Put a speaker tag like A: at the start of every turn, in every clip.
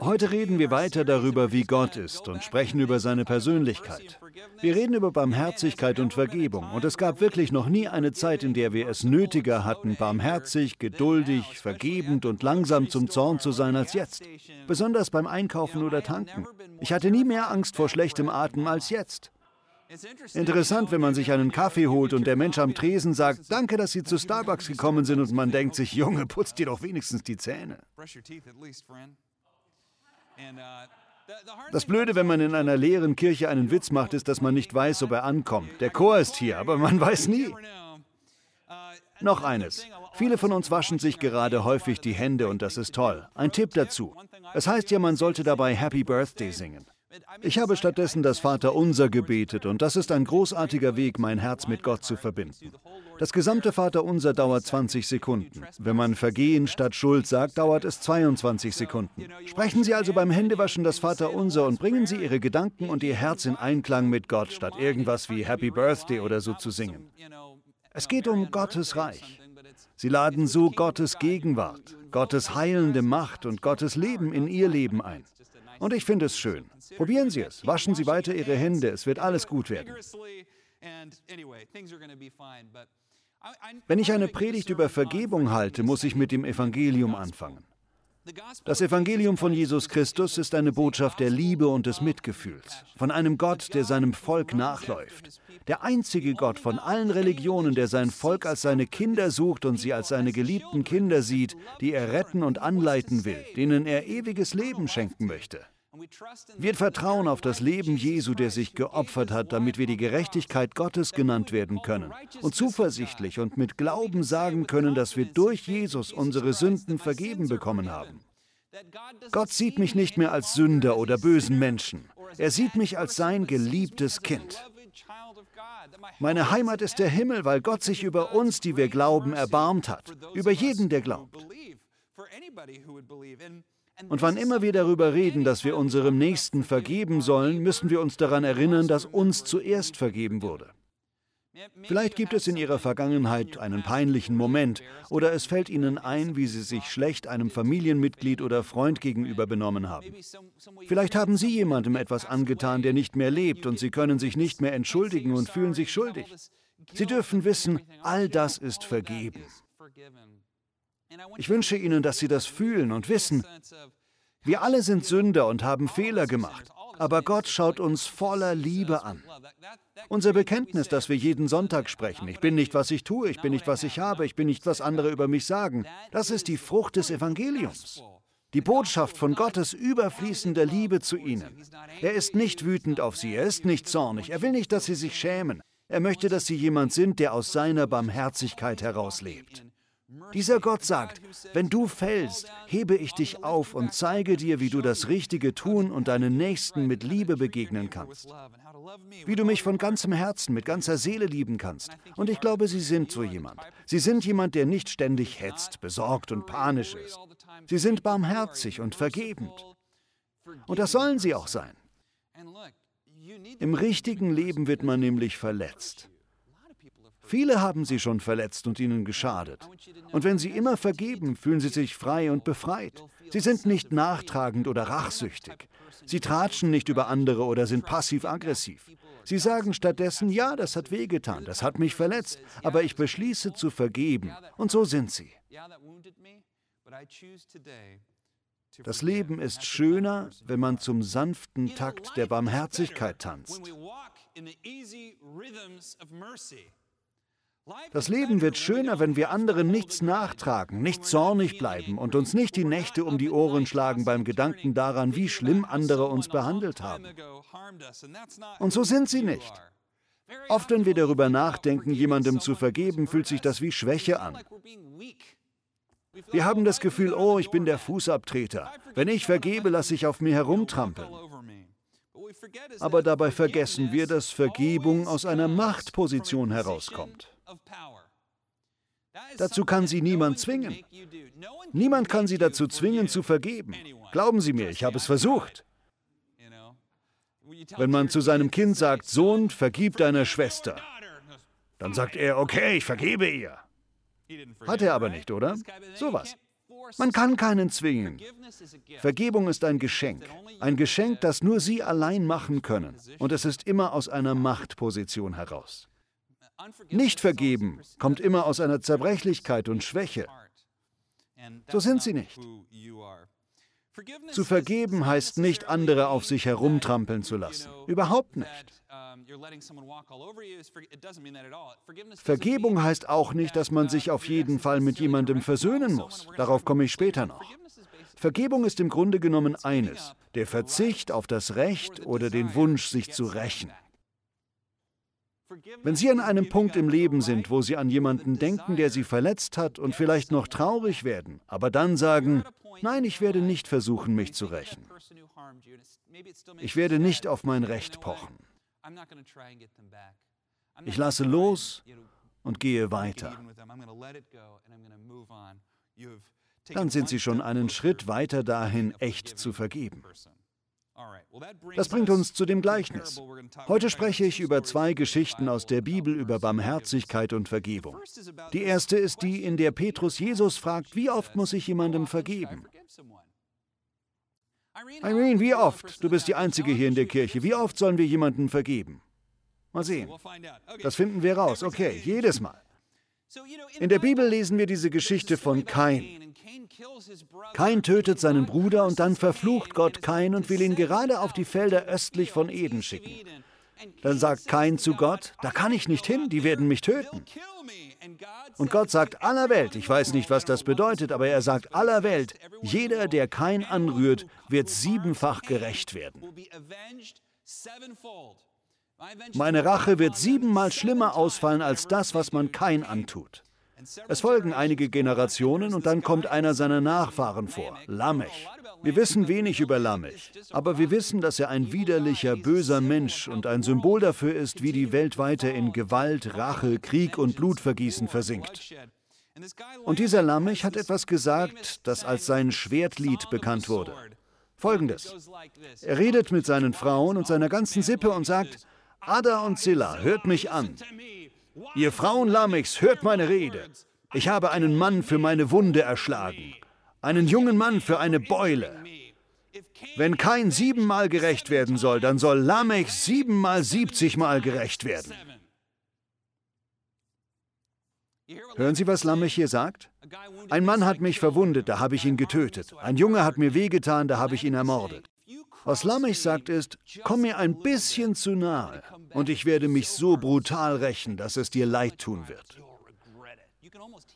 A: Heute reden wir weiter darüber, wie Gott ist und sprechen über seine Persönlichkeit. Wir reden über Barmherzigkeit und Vergebung und es gab wirklich noch nie eine Zeit, in der wir es nötiger hatten, barmherzig, geduldig, vergebend und langsam zum Zorn zu sein als jetzt. Besonders beim Einkaufen oder Tanken. Ich hatte nie mehr Angst vor schlechtem Atem als jetzt. Interessant, wenn man sich einen Kaffee holt und der Mensch am Tresen sagt, danke, dass Sie zu Starbucks gekommen sind und man denkt sich, Junge, putzt dir doch wenigstens die Zähne. Das Blöde, wenn man in einer leeren Kirche einen Witz macht, ist, dass man nicht weiß, ob er ankommt. Der Chor ist hier, aber man weiß nie. Noch eines. Viele von uns waschen sich gerade häufig die Hände und das ist toll. Ein Tipp dazu. Es heißt ja, man sollte dabei Happy Birthday singen. Ich habe stattdessen das Vaterunser gebetet und das ist ein großartiger Weg, mein Herz mit Gott zu verbinden. Das gesamte Vaterunser dauert 20 Sekunden. Wenn man Vergehen statt Schuld sagt, dauert es 22 Sekunden. Sprechen Sie also beim Händewaschen das Vaterunser und bringen Sie Ihre Gedanken und Ihr Herz in Einklang mit Gott, statt irgendwas wie Happy Birthday oder so zu singen. Es geht um Gottes Reich. Sie laden so Gottes Gegenwart, Gottes heilende Macht und Gottes Leben in Ihr Leben ein. Und ich finde es schön. Probieren Sie es. Waschen Sie weiter Ihre Hände. Es wird alles gut werden. Wenn ich eine Predigt über Vergebung halte, muss ich mit dem Evangelium anfangen. Das Evangelium von Jesus Christus ist eine Botschaft der Liebe und des Mitgefühls, von einem Gott, der seinem Volk nachläuft, der einzige Gott von allen Religionen, der sein Volk als seine Kinder sucht und sie als seine geliebten Kinder sieht, die er retten und anleiten will, denen er ewiges Leben schenken möchte. Wir vertrauen auf das Leben Jesu, der sich geopfert hat, damit wir die Gerechtigkeit Gottes genannt werden können und zuversichtlich und mit Glauben sagen können, dass wir durch Jesus unsere Sünden vergeben bekommen haben. Gott sieht mich nicht mehr als Sünder oder bösen Menschen. Er sieht mich als sein geliebtes Kind. Meine Heimat ist der Himmel, weil Gott sich über uns, die wir glauben, erbarmt hat. Über jeden, der glaubt. Und wann immer wir darüber reden, dass wir unserem Nächsten vergeben sollen, müssen wir uns daran erinnern, dass uns zuerst vergeben wurde. Vielleicht gibt es in Ihrer Vergangenheit einen peinlichen Moment oder es fällt Ihnen ein, wie Sie sich schlecht einem Familienmitglied oder Freund gegenüber benommen haben. Vielleicht haben Sie jemandem etwas angetan, der nicht mehr lebt und Sie können sich nicht mehr entschuldigen und fühlen sich schuldig. Sie dürfen wissen, all das ist vergeben. Ich wünsche Ihnen, dass Sie das fühlen und wissen, wir alle sind Sünder und haben Fehler gemacht, aber Gott schaut uns voller Liebe an. Unser Bekenntnis, das wir jeden Sonntag sprechen, ich bin nicht, was ich tue, ich bin nicht, was ich habe, ich bin nicht, was andere über mich sagen, das ist die Frucht des Evangeliums. Die Botschaft von Gottes überfließender Liebe zu ihnen. Er ist nicht wütend auf sie, er ist nicht zornig, er will nicht, dass sie sich schämen. Er möchte, dass sie jemand sind, der aus seiner Barmherzigkeit herauslebt. Dieser Gott sagt, wenn du fällst, hebe ich dich auf und zeige dir, wie du das Richtige tun und deinen Nächsten mit Liebe begegnen kannst. Wie du mich von ganzem Herzen, mit ganzer Seele lieben kannst. Und ich glaube, sie sind so jemand. Sie sind jemand, der nicht ständig hetzt, besorgt und panisch ist. Sie sind barmherzig und vergebend. Und das sollen sie auch sein. Im richtigen Leben wird man nämlich verletzt. Viele haben sie schon verletzt und ihnen geschadet. Und wenn sie immer vergeben, fühlen sie sich frei und befreit. Sie sind nicht nachtragend oder rachsüchtig. Sie tratschen nicht über andere oder sind passiv-aggressiv. Sie sagen stattdessen, ja, das hat wehgetan, das hat mich verletzt, aber ich beschließe zu vergeben. Und so sind sie. Das Leben ist schöner, wenn man zum sanften Takt der Barmherzigkeit tanzt. Das Leben wird schöner, wenn wir anderen nichts nachtragen, nicht zornig bleiben und uns nicht die Nächte um die Ohren schlagen beim Gedanken daran, wie schlimm andere uns behandelt haben. Und so sind sie nicht. Oft, wenn wir darüber nachdenken, jemandem zu vergeben, fühlt sich das wie Schwäche an. Wir haben das Gefühl, oh, ich bin der Fußabtreter. Wenn ich vergebe, lasse ich auf mir herumtrampeln. Aber dabei vergessen wir, dass Vergebung aus einer Machtposition herauskommt. Dazu kann sie niemand zwingen. Niemand kann sie dazu zwingen, zu vergeben. Glauben Sie mir, ich habe es versucht. Wenn man zu seinem Kind sagt, Sohn, vergib deiner Schwester, dann sagt er, okay, ich vergebe ihr. Hat er aber nicht, oder? Sowas. Man kann keinen zwingen. Vergebung ist ein Geschenk. Ein Geschenk, das nur Sie allein machen können. Und es ist immer aus einer Machtposition heraus. Nicht vergeben kommt immer aus einer Zerbrechlichkeit und Schwäche. So sind Sie nicht. Zu vergeben heißt nicht, andere auf sich herumtrampeln zu lassen. Überhaupt nicht. Vergebung heißt auch nicht, dass man sich auf jeden Fall mit jemandem versöhnen muss. Darauf komme ich später noch. Vergebung ist im Grunde genommen eines, der Verzicht auf das Recht oder den Wunsch, sich zu rächen. Wenn Sie an einem Punkt im Leben sind, wo Sie an jemanden denken, der Sie verletzt hat und vielleicht noch traurig werden, aber dann sagen, nein, ich werde nicht versuchen, mich zu rächen. Ich werde nicht auf mein Recht pochen. Ich lasse los und gehe weiter. Dann sind Sie schon einen Schritt weiter dahin, echt zu vergeben. Das bringt uns zu dem Gleichnis. Heute spreche ich über zwei Geschichten aus der Bibel über Barmherzigkeit und Vergebung. Die erste ist die, in der Petrus Jesus fragt, wie oft muss ich jemandem vergeben? Irene, wie oft? Du bist die Einzige hier in der Kirche. Wie oft sollen wir jemandem vergeben? Mal sehen. Das finden wir raus. Okay, jedes Mal. In der Bibel lesen wir diese Geschichte von Kain. Kain tötet seinen Bruder und dann verflucht Gott Kain und will ihn gerade auf die Felder östlich von Eden schicken. Dann sagt Kain zu Gott, da kann ich nicht hin, die werden mich töten. Und Gott sagt aller Welt, ich weiß nicht, was das bedeutet, aber er sagt aller Welt, jeder, der Kain anrührt, wird siebenfach gerecht werden. Meine Rache wird siebenmal schlimmer ausfallen als das, was man Kain antut. Es folgen einige Generationen und dann kommt einer seiner Nachfahren vor, Lamech. Wir wissen wenig über Lamech, aber wir wissen, dass er ein widerlicher, böser Mensch und ein Symbol dafür ist, wie die Welt weiter in Gewalt, Rache, Krieg und Blutvergießen versinkt. Und dieser Lamech hat etwas gesagt, das als sein Schwertlied bekannt wurde. Folgendes. Er redet mit seinen Frauen und seiner ganzen Sippe und sagt, Ada und Zilla, hört mich an. Ihr Frauen Lamechs, hört meine Rede. Ich habe einen Mann für meine Wunde erschlagen, einen jungen Mann für eine Beule. Wenn kein siebenmal gerecht werden soll, dann soll Lamech siebenmal siebzigmal gerecht werden. Hören Sie, was Lamech hier sagt? Ein Mann hat mich verwundet, da habe ich ihn getötet. Ein Junge hat mir wehgetan, da habe ich ihn ermordet. Was Lamech sagt ist, komm mir ein bisschen zu nahe und ich werde mich so brutal rächen, dass es dir leid tun wird.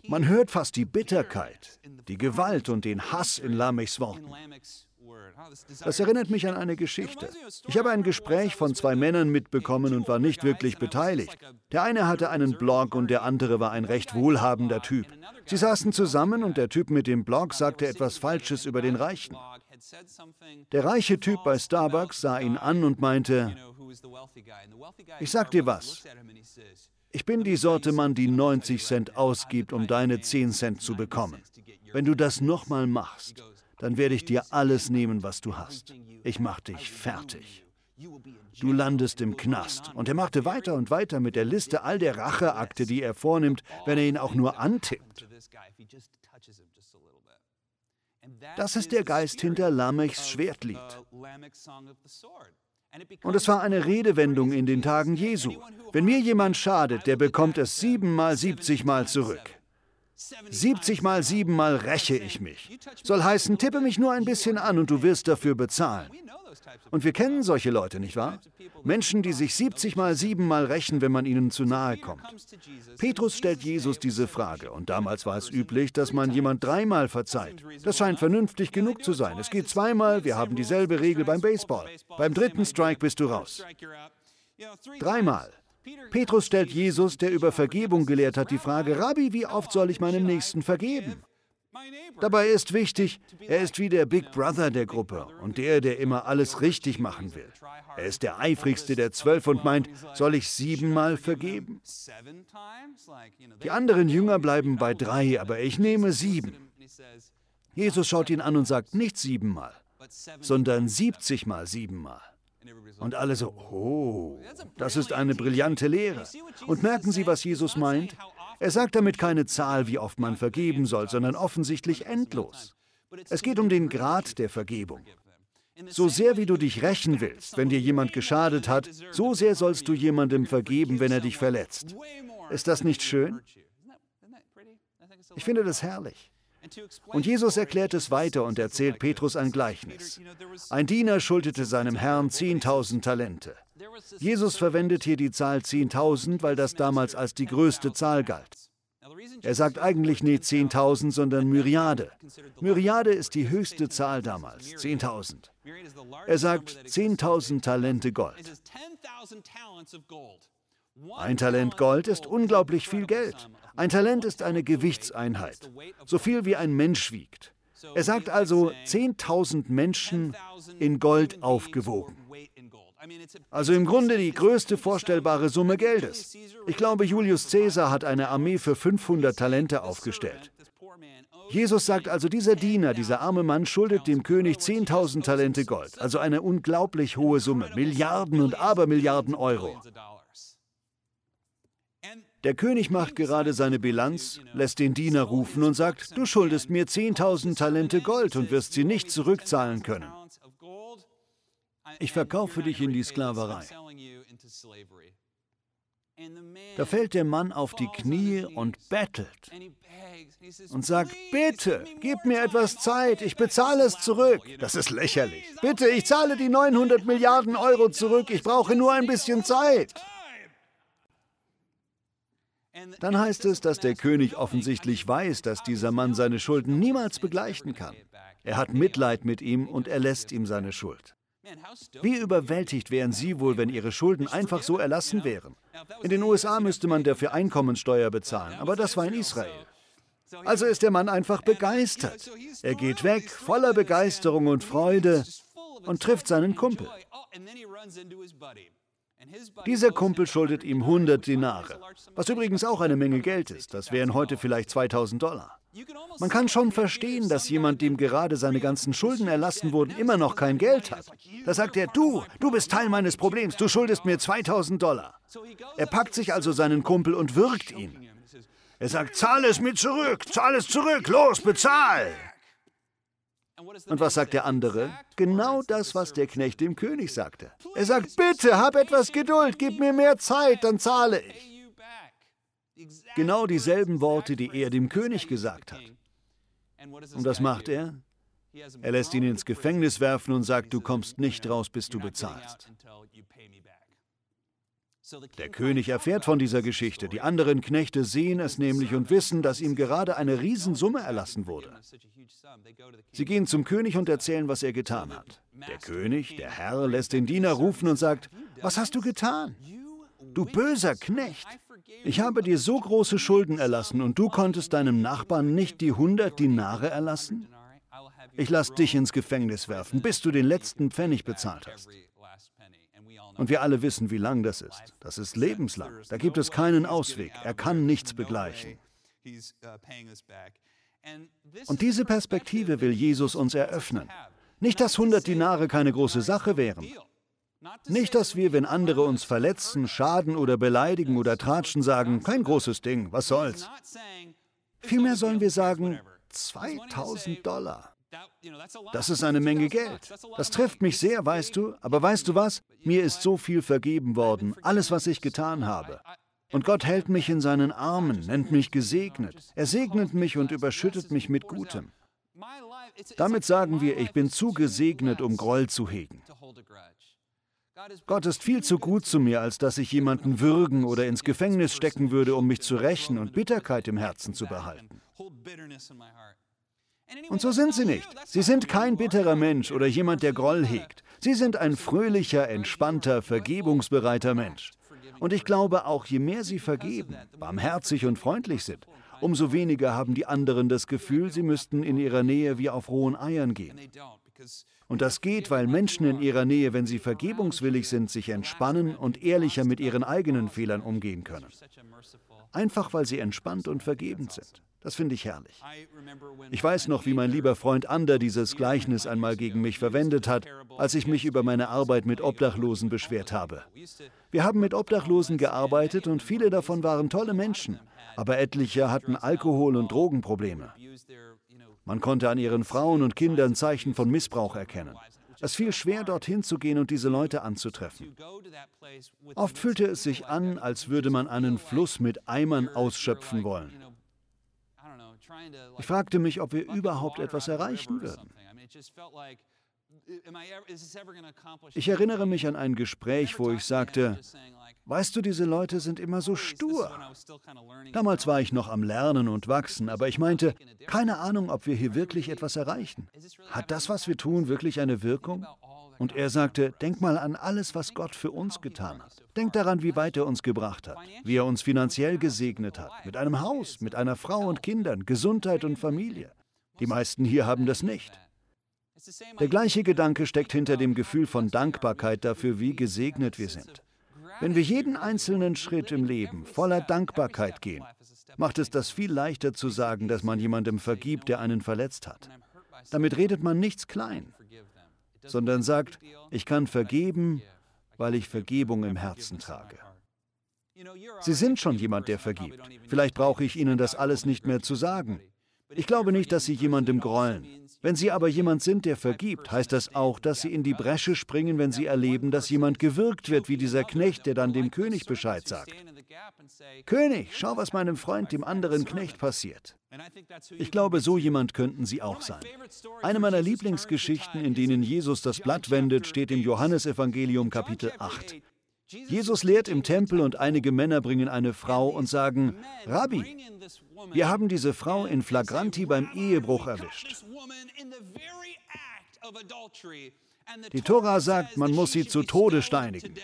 A: Man hört fast die Bitterkeit, die Gewalt und den Hass in Lamechs Worten. Das erinnert mich an eine Geschichte. Ich habe ein Gespräch von zwei Männern mitbekommen und war nicht wirklich beteiligt. Der eine hatte einen Blog und der andere war ein recht wohlhabender Typ. Sie saßen zusammen und der Typ mit dem Blog sagte etwas Falsches über den Reichen. Der reiche Typ bei Starbucks sah ihn an und meinte, ich sag dir was, ich bin die Sorte Mann, die 90 Cent ausgibt, um deine 10 Cent zu bekommen. Wenn du das nochmal machst, dann werde ich dir alles nehmen, was du hast. Ich mach dich fertig. Du landest im Knast. Und er machte weiter und weiter mit der Liste all der Racheakte, die er vornimmt, wenn er ihn auch nur antippt. Das ist der Geist hinter Lamechs Schwertlied. Und es war eine Redewendung in den Tagen Jesu. Wenn mir jemand schadet, der bekommt es siebenmal, siebzigmal zurück. 70 mal 7 mal räche ich mich. Soll heißen, tippe mich nur ein bisschen an und du wirst dafür bezahlen. Und wir kennen solche Leute, nicht wahr? Menschen, die sich 70 mal 7 mal rächen, wenn man ihnen zu nahe kommt. Petrus stellt Jesus diese Frage und damals war es üblich, dass man jemand dreimal verzeiht. Das scheint vernünftig genug zu sein. Es geht zweimal, wir haben dieselbe Regel beim Baseball. Beim dritten Strike bist du raus. Dreimal. Petrus stellt Jesus, der über Vergebung gelehrt hat, die Frage, Rabbi, wie oft soll ich meinem Nächsten vergeben? Dabei ist wichtig, er ist wie der Big Brother der Gruppe und der, der immer alles richtig machen will. Er ist der eifrigste der zwölf und meint, soll ich siebenmal vergeben? Die anderen Jünger bleiben bei drei, aber ich nehme sieben. Jesus schaut ihn an und sagt nicht siebenmal, sondern siebzigmal siebenmal. Und alle so, oh, das ist eine brillante Lehre. Und merken Sie, was Jesus meint? Er sagt damit keine Zahl, wie oft man vergeben soll, sondern offensichtlich endlos. Es geht um den Grad der Vergebung. So sehr wie du dich rächen willst, wenn dir jemand geschadet hat, so sehr sollst du jemandem vergeben, wenn er dich verletzt. Ist das nicht schön? Ich finde das herrlich. Und Jesus erklärt es weiter und erzählt Petrus ein Gleichnis. Ein Diener schuldete seinem Herrn 10.000 Talente. Jesus verwendet hier die Zahl 10.000, weil das damals als die größte Zahl galt. Er sagt eigentlich nicht 10.000, sondern Myriade. Myriade ist die höchste Zahl damals, 10.000. Er sagt 10.000 Talente Gold. Ein Talent Gold ist unglaublich viel Geld. Ein Talent ist eine Gewichtseinheit, so viel wie ein Mensch wiegt. Er sagt also 10.000 Menschen in Gold aufgewogen. Also im Grunde die größte vorstellbare Summe Geldes. Ich glaube, Julius Caesar hat eine Armee für 500 Talente aufgestellt. Jesus sagt also, dieser Diener, dieser arme Mann schuldet dem König 10.000 Talente Gold, also eine unglaublich hohe Summe, Milliarden und Abermilliarden Euro. Der König macht gerade seine Bilanz, lässt den Diener rufen und sagt, du schuldest mir 10.000 Talente Gold und wirst sie nicht zurückzahlen können. Ich verkaufe dich in die Sklaverei. Da fällt der Mann auf die Knie und bettelt und sagt, bitte, gib mir etwas Zeit, ich bezahle es zurück. Das ist lächerlich. Bitte, ich zahle die 900 Milliarden Euro zurück, ich brauche nur ein bisschen Zeit. Dann heißt es, dass der König offensichtlich weiß, dass dieser Mann seine Schulden niemals begleichen kann. Er hat Mitleid mit ihm und erlässt ihm seine Schuld. Wie überwältigt wären Sie wohl, wenn Ihre Schulden einfach so erlassen wären? In den USA müsste man dafür Einkommensteuer bezahlen, aber das war in Israel. Also ist der Mann einfach begeistert. Er geht weg, voller Begeisterung und Freude und trifft seinen Kumpel. Dieser Kumpel schuldet ihm 100 Dinare, was übrigens auch eine Menge Geld ist. Das wären heute vielleicht 2000 Dollar. Man kann schon verstehen, dass jemand, dem gerade seine ganzen Schulden erlassen wurden, immer noch kein Geld hat. Da sagt er, du, du bist Teil meines Problems, du schuldest mir 2000 Dollar. Er packt sich also seinen Kumpel und wirkt ihn. Er sagt, zahle es mir zurück, zahle es zurück, los, bezahl. Und was sagt der andere? Genau das, was der Knecht dem König sagte. Er sagt, bitte, hab etwas Geduld, gib mir mehr Zeit, dann zahle ich. Genau dieselben Worte, die er dem König gesagt hat. Und was macht er? Er lässt ihn ins Gefängnis werfen und sagt, du kommst nicht raus, bis du bezahlst. Der König erfährt von dieser Geschichte. Die anderen Knechte sehen es nämlich und wissen, dass ihm gerade eine Riesensumme erlassen wurde. Sie gehen zum König und erzählen, was er getan hat. Der König, der Herr, lässt den Diener rufen und sagt, was hast du getan? Du böser Knecht! Ich habe dir so große Schulden erlassen und du konntest deinem Nachbarn nicht die 100 Dinare erlassen? Ich lasse dich ins Gefängnis werfen, bis du den letzten Pfennig bezahlt hast. Und wir alle wissen, wie lang das ist. Das ist lebenslang. Da gibt es keinen Ausweg. Er kann nichts begleichen. Und diese Perspektive will Jesus uns eröffnen. Nicht, dass 100 Dinare keine große Sache wären. Nicht, dass wir, wenn andere uns verletzen, schaden oder beleidigen oder tratschen, sagen, kein großes Ding, was soll's. Vielmehr sollen wir sagen, 2000 Dollar. Das ist eine Menge Geld. Das trifft mich sehr, weißt du. Aber weißt du was? Mir ist so viel vergeben worden, alles, was ich getan habe. Und Gott hält mich in seinen Armen, nennt mich gesegnet. Er segnet mich und überschüttet mich mit Gutem. Damit sagen wir, ich bin zu gesegnet, um Groll zu hegen. Gott ist viel zu gut zu mir, als dass ich jemanden würgen oder ins Gefängnis stecken würde, um mich zu rächen und Bitterkeit im Herzen zu behalten. Und so sind sie nicht. Sie sind kein bitterer Mensch oder jemand, der Groll hegt. Sie sind ein fröhlicher, entspannter, vergebungsbereiter Mensch. Und ich glaube, auch je mehr sie vergeben, barmherzig und freundlich sind, umso weniger haben die anderen das Gefühl, sie müssten in ihrer Nähe wie auf rohen Eiern gehen. Und das geht, weil Menschen in ihrer Nähe, wenn sie vergebungswillig sind, sich entspannen und ehrlicher mit ihren eigenen Fehlern umgehen können. Einfach weil sie entspannt und vergebend sind. Das finde ich herrlich. Ich weiß noch, wie mein lieber Freund Ander dieses Gleichnis einmal gegen mich verwendet hat, als ich mich über meine Arbeit mit Obdachlosen beschwert habe. Wir haben mit Obdachlosen gearbeitet und viele davon waren tolle Menschen, aber etliche hatten Alkohol- und Drogenprobleme. Man konnte an ihren Frauen und Kindern Zeichen von Missbrauch erkennen. Es fiel schwer, dorthin zu gehen und diese Leute anzutreffen. Oft fühlte es sich an, als würde man einen Fluss mit Eimern ausschöpfen wollen. Ich fragte mich, ob wir überhaupt etwas erreichen würden. Ich erinnere mich an ein Gespräch, wo ich sagte, weißt du, diese Leute sind immer so stur. Damals war ich noch am Lernen und Wachsen, aber ich meinte, keine Ahnung, ob wir hier wirklich etwas erreichen. Hat das, was wir tun, wirklich eine Wirkung? Und er sagte, denk mal an alles, was Gott für uns getan hat. Denk daran, wie weit er uns gebracht hat, wie er uns finanziell gesegnet hat, mit einem Haus, mit einer Frau und Kindern, Gesundheit und Familie. Die meisten hier haben das nicht. Der gleiche Gedanke steckt hinter dem Gefühl von Dankbarkeit dafür, wie gesegnet wir sind. Wenn wir jeden einzelnen Schritt im Leben voller Dankbarkeit gehen, macht es das viel leichter zu sagen, dass man jemandem vergibt, der einen verletzt hat. Damit redet man nichts klein sondern sagt, ich kann vergeben, weil ich Vergebung im Herzen trage. Sie sind schon jemand, der vergibt. Vielleicht brauche ich Ihnen das alles nicht mehr zu sagen. Ich glaube nicht, dass Sie jemandem grollen. Wenn Sie aber jemand sind, der vergibt, heißt das auch, dass Sie in die Bresche springen, wenn Sie erleben, dass jemand gewürgt wird, wie dieser Knecht, der dann dem König Bescheid sagt. König, schau, was meinem Freund, dem anderen Knecht, passiert. Ich glaube, so jemand könnten Sie auch sein. Eine meiner Lieblingsgeschichten, in denen Jesus das Blatt wendet, steht im Johannesevangelium Kapitel 8. Jesus lehrt im Tempel und einige Männer bringen eine Frau und sagen, Rabbi, wir haben diese Frau in Flagranti beim Ehebruch erwischt. Die Tora sagt, man muss sie zu Tode steinigen.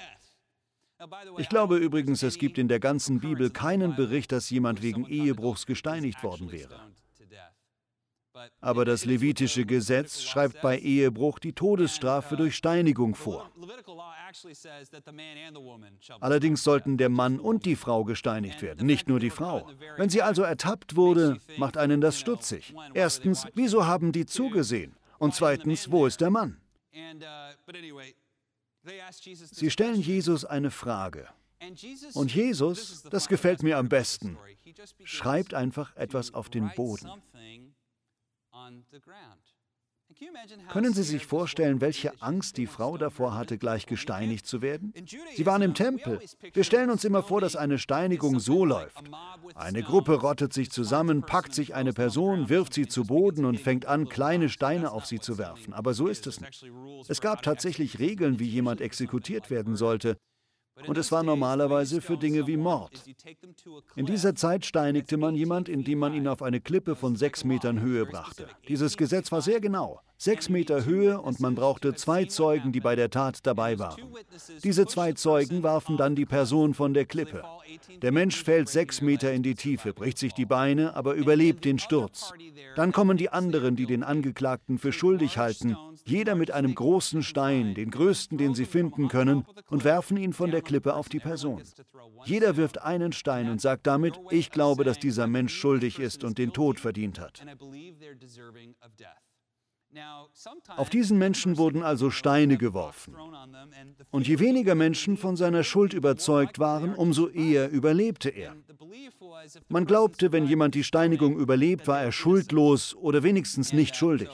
A: Ich glaube übrigens, es gibt in der ganzen Bibel keinen Bericht, dass jemand wegen Ehebruchs gesteinigt worden wäre. Aber das levitische Gesetz schreibt bei Ehebruch die Todesstrafe durch Steinigung vor. Allerdings sollten der Mann und die Frau gesteinigt werden, nicht nur die Frau. Wenn sie also ertappt wurde, macht einen das stutzig. Erstens, wieso haben die zugesehen? Und zweitens, wo ist der Mann? Sie stellen Jesus eine Frage. Und Jesus, das gefällt mir am besten, schreibt einfach etwas auf den Boden. Können Sie sich vorstellen, welche Angst die Frau davor hatte, gleich gesteinigt zu werden? Sie waren im Tempel. Wir stellen uns immer vor, dass eine Steinigung so läuft. Eine Gruppe rottet sich zusammen, packt sich eine Person, wirft sie zu Boden und fängt an, kleine Steine auf sie zu werfen. Aber so ist es nicht. Es gab tatsächlich Regeln, wie jemand exekutiert werden sollte. Und es war normalerweise für Dinge wie Mord. In dieser Zeit steinigte man jemand, indem man ihn auf eine Klippe von sechs Metern Höhe brachte. Dieses Gesetz war sehr genau. Sechs Meter Höhe und man brauchte zwei Zeugen, die bei der Tat dabei waren. Diese zwei Zeugen warfen dann die Person von der Klippe. Der Mensch fällt sechs Meter in die Tiefe, bricht sich die Beine, aber überlebt den Sturz. Dann kommen die anderen, die den Angeklagten für schuldig halten, jeder mit einem großen Stein, den größten, den sie finden können, und werfen ihn von der Klippe auf die Person. Jeder wirft einen Stein und sagt damit, ich glaube, dass dieser Mensch schuldig ist und den Tod verdient hat. Auf diesen Menschen wurden also Steine geworfen. Und je weniger Menschen von seiner Schuld überzeugt waren, umso eher überlebte er. Man glaubte, wenn jemand die Steinigung überlebt, war er schuldlos oder wenigstens nicht schuldig.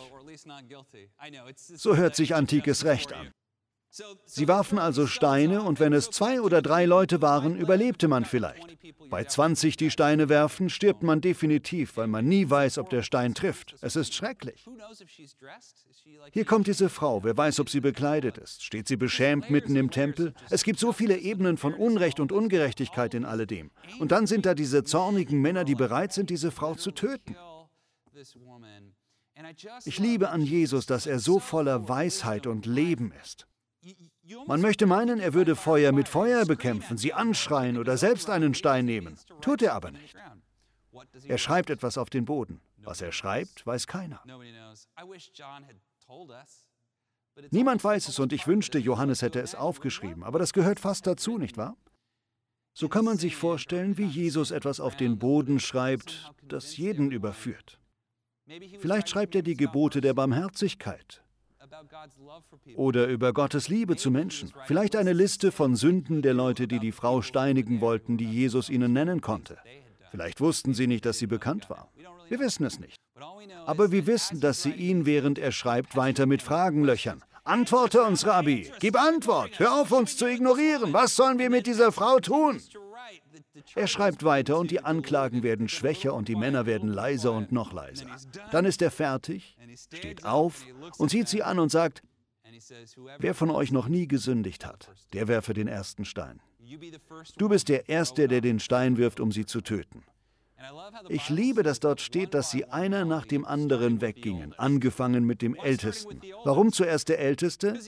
A: So hört sich antikes Recht an. Sie warfen also Steine und wenn es zwei oder drei Leute waren, überlebte man vielleicht. Bei 20, die Steine werfen, stirbt man definitiv, weil man nie weiß, ob der Stein trifft. Es ist schrecklich. Hier kommt diese Frau, wer weiß, ob sie bekleidet ist. Steht sie beschämt mitten im Tempel? Es gibt so viele Ebenen von Unrecht und Ungerechtigkeit in alledem. Und dann sind da diese zornigen Männer, die bereit sind, diese Frau zu töten. Ich liebe an Jesus, dass er so voller Weisheit und Leben ist. Man möchte meinen, er würde Feuer mit Feuer bekämpfen, sie anschreien oder selbst einen Stein nehmen. Tut er aber nicht. Er schreibt etwas auf den Boden. Was er schreibt, weiß keiner. Niemand weiß es und ich wünschte, Johannes hätte es aufgeschrieben, aber das gehört fast dazu, nicht wahr? So kann man sich vorstellen, wie Jesus etwas auf den Boden schreibt, das jeden überführt. Vielleicht schreibt er die Gebote der Barmherzigkeit oder über Gottes Liebe zu Menschen. Vielleicht eine Liste von Sünden der Leute, die die Frau steinigen wollten, die Jesus ihnen nennen konnte. Vielleicht wussten sie nicht, dass sie bekannt war. Wir wissen es nicht. Aber wir wissen, dass sie ihn, während er schreibt, weiter mit Fragen löchern. Antworte uns, Rabbi. Gib Antwort. Hör auf, uns zu ignorieren. Was sollen wir mit dieser Frau tun? Er schreibt weiter und die Anklagen werden schwächer und die Männer werden leiser und noch leiser. Dann ist er fertig, steht auf und sieht sie an und sagt, wer von euch noch nie gesündigt hat, der werfe den ersten Stein. Du bist der Erste, der den Stein wirft, um sie zu töten. Ich liebe, dass dort steht, dass sie einer nach dem anderen weggingen, angefangen mit dem Ältesten. Warum zuerst der Älteste?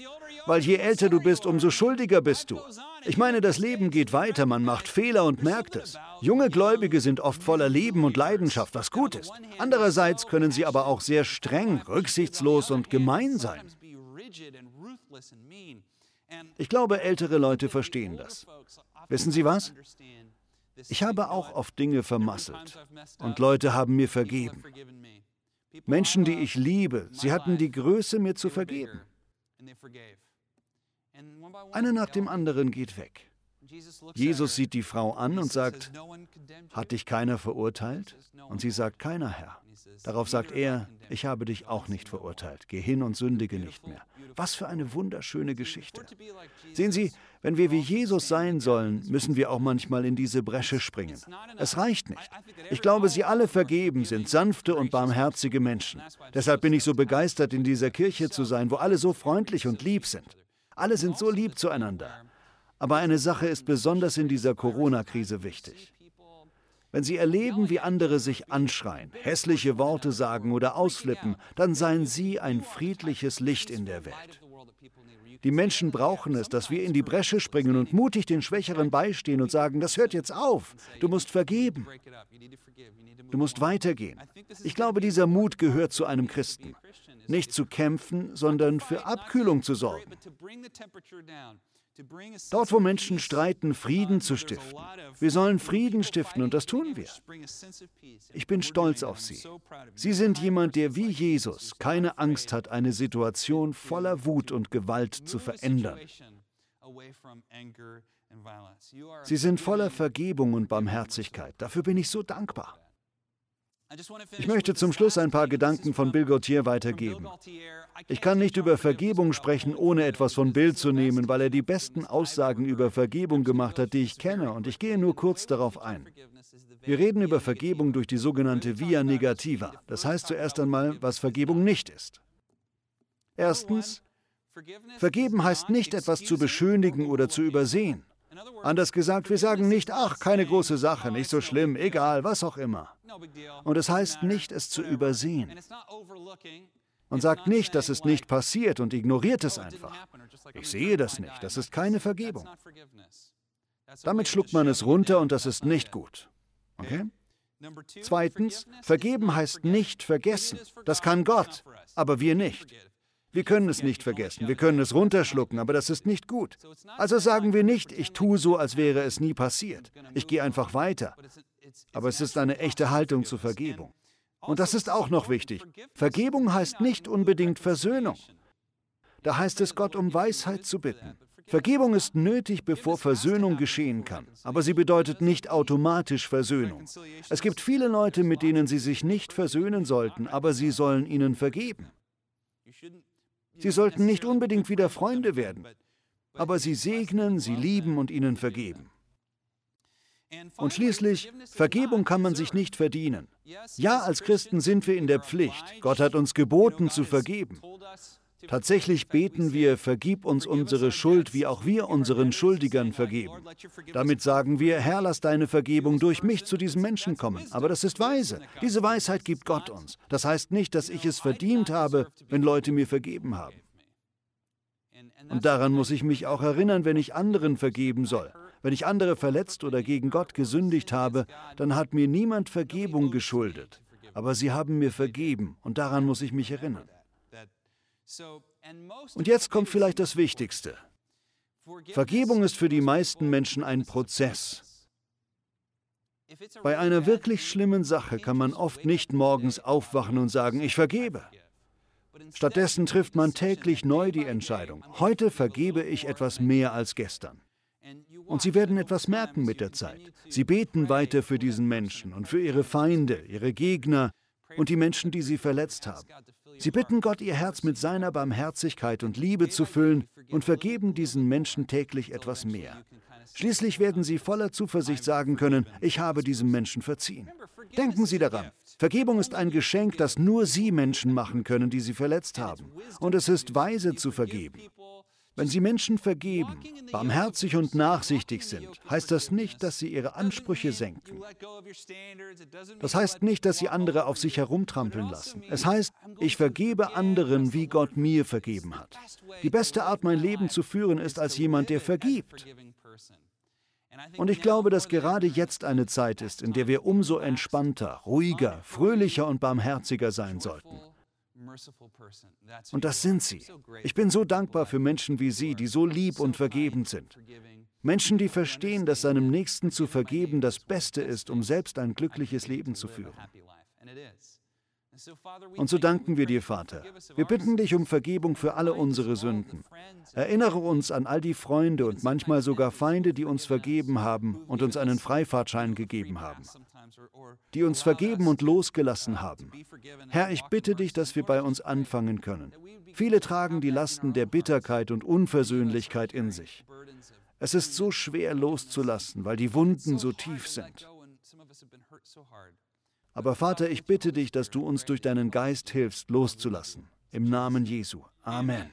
A: Weil je älter du bist, umso schuldiger bist du. Ich meine, das Leben geht weiter, man macht Fehler und merkt es. Junge Gläubige sind oft voller Leben und Leidenschaft, was gut ist. Andererseits können sie aber auch sehr streng, rücksichtslos und gemein sein. Ich glaube, ältere Leute verstehen das. Wissen Sie was? Ich habe auch oft Dinge vermasselt und Leute haben mir vergeben. Menschen, die ich liebe, sie hatten die Größe, mir zu vergeben. Einer nach dem anderen geht weg. Jesus sieht die Frau an und sagt, hat dich keiner verurteilt? Und sie sagt, keiner, Herr. Darauf sagt er, ich habe dich auch nicht verurteilt. Geh hin und sündige nicht mehr. Was für eine wunderschöne Geschichte. Sehen Sie, wenn wir wie Jesus sein sollen, müssen wir auch manchmal in diese Bresche springen. Es reicht nicht. Ich glaube, Sie alle vergeben sind sanfte und barmherzige Menschen. Deshalb bin ich so begeistert, in dieser Kirche zu sein, wo alle so freundlich und lieb sind. Alle sind so lieb zueinander. Aber eine Sache ist besonders in dieser Corona-Krise wichtig. Wenn Sie erleben, wie andere sich anschreien, hässliche Worte sagen oder ausflippen, dann seien Sie ein friedliches Licht in der Welt. Die Menschen brauchen es, dass wir in die Bresche springen und mutig den Schwächeren beistehen und sagen, das hört jetzt auf, du musst vergeben. Du musst weitergehen. Ich glaube, dieser Mut gehört zu einem Christen. Nicht zu kämpfen, sondern für Abkühlung zu sorgen. Dort, wo Menschen streiten, Frieden zu stiften. Wir sollen Frieden stiften und das tun wir. Ich bin stolz auf Sie. Sie sind jemand, der wie Jesus keine Angst hat, eine Situation voller Wut und Gewalt zu verändern. Sie sind voller Vergebung und Barmherzigkeit. Dafür bin ich so dankbar. Ich möchte zum Schluss ein paar Gedanken von Bill Gautier weitergeben. Ich kann nicht über Vergebung sprechen, ohne etwas von Bill zu nehmen, weil er die besten Aussagen über Vergebung gemacht hat, die ich kenne, und ich gehe nur kurz darauf ein. Wir reden über Vergebung durch die sogenannte Via Negativa. Das heißt zuerst einmal, was Vergebung nicht ist. Erstens, vergeben heißt nicht etwas zu beschönigen oder zu übersehen. Anders gesagt, wir sagen nicht, ach, keine große Sache, nicht so schlimm, egal, was auch immer. Und es heißt nicht, es zu übersehen. Und sagt nicht, dass es nicht passiert und ignoriert es einfach. Ich sehe das nicht, das ist keine Vergebung. Damit schluckt man es runter und das ist nicht gut. Okay? Zweitens, vergeben heißt nicht vergessen. Das kann Gott, aber wir nicht. Wir können es nicht vergessen, wir können es runterschlucken, aber das ist nicht gut. Also sagen wir nicht, ich tue so, als wäre es nie passiert. Ich gehe einfach weiter. Aber es ist eine echte Haltung zur Vergebung. Und das ist auch noch wichtig. Vergebung heißt nicht unbedingt Versöhnung. Da heißt es, Gott um Weisheit zu bitten. Vergebung ist nötig, bevor Versöhnung geschehen kann, aber sie bedeutet nicht automatisch Versöhnung. Es gibt viele Leute, mit denen Sie sich nicht versöhnen sollten, aber Sie sollen ihnen vergeben. Sie sollten nicht unbedingt wieder Freunde werden, aber sie segnen, sie lieben und ihnen vergeben. Und schließlich, Vergebung kann man sich nicht verdienen. Ja, als Christen sind wir in der Pflicht. Gott hat uns geboten zu vergeben. Tatsächlich beten wir, vergib uns unsere Schuld, wie auch wir unseren Schuldigern vergeben. Damit sagen wir, Herr, lass deine Vergebung durch mich zu diesem Menschen kommen. Aber das ist weise. Diese Weisheit gibt Gott uns. Das heißt nicht, dass ich es verdient habe, wenn Leute mir vergeben haben. Und daran muss ich mich auch erinnern, wenn ich anderen vergeben soll. Wenn ich andere verletzt oder gegen Gott gesündigt habe, dann hat mir niemand Vergebung geschuldet. Aber sie haben mir vergeben und daran muss ich mich erinnern. Und jetzt kommt vielleicht das Wichtigste. Vergebung ist für die meisten Menschen ein Prozess. Bei einer wirklich schlimmen Sache kann man oft nicht morgens aufwachen und sagen, ich vergebe. Stattdessen trifft man täglich neu die Entscheidung, heute vergebe ich etwas mehr als gestern. Und Sie werden etwas merken mit der Zeit. Sie beten weiter für diesen Menschen und für ihre Feinde, ihre Gegner und die Menschen, die sie verletzt haben. Sie bitten Gott, ihr Herz mit seiner Barmherzigkeit und Liebe zu füllen und vergeben diesen Menschen täglich etwas mehr. Schließlich werden sie voller Zuversicht sagen können, ich habe diesem Menschen verziehen. Denken Sie daran, Vergebung ist ein Geschenk, das nur Sie Menschen machen können, die Sie verletzt haben. Und es ist weise zu vergeben. Wenn Sie Menschen vergeben, barmherzig und nachsichtig sind, heißt das nicht, dass Sie Ihre Ansprüche senken. Das heißt nicht, dass Sie andere auf sich herumtrampeln lassen. Es heißt, ich vergebe anderen, wie Gott mir vergeben hat. Die beste Art, mein Leben zu führen, ist als jemand, der vergibt. Und ich glaube, dass gerade jetzt eine Zeit ist, in der wir umso entspannter, ruhiger, fröhlicher und barmherziger sein sollten. Und das sind sie. Ich bin so dankbar für Menschen wie Sie, die so lieb und vergebend sind. Menschen, die verstehen, dass seinem Nächsten zu vergeben das Beste ist, um selbst ein glückliches Leben zu führen. Und so danken wir dir, Vater. Wir bitten dich um Vergebung für alle unsere Sünden. Erinnere uns an all die Freunde und manchmal sogar Feinde, die uns vergeben haben und uns einen Freifahrtschein gegeben haben, die uns vergeben und losgelassen haben. Herr, ich bitte dich, dass wir bei uns anfangen können. Viele tragen die Lasten der Bitterkeit und Unversöhnlichkeit in sich. Es ist so schwer loszulassen, weil die Wunden so tief sind. Aber Vater, ich bitte dich, dass du uns durch deinen Geist hilfst, loszulassen. Im Namen Jesu. Amen.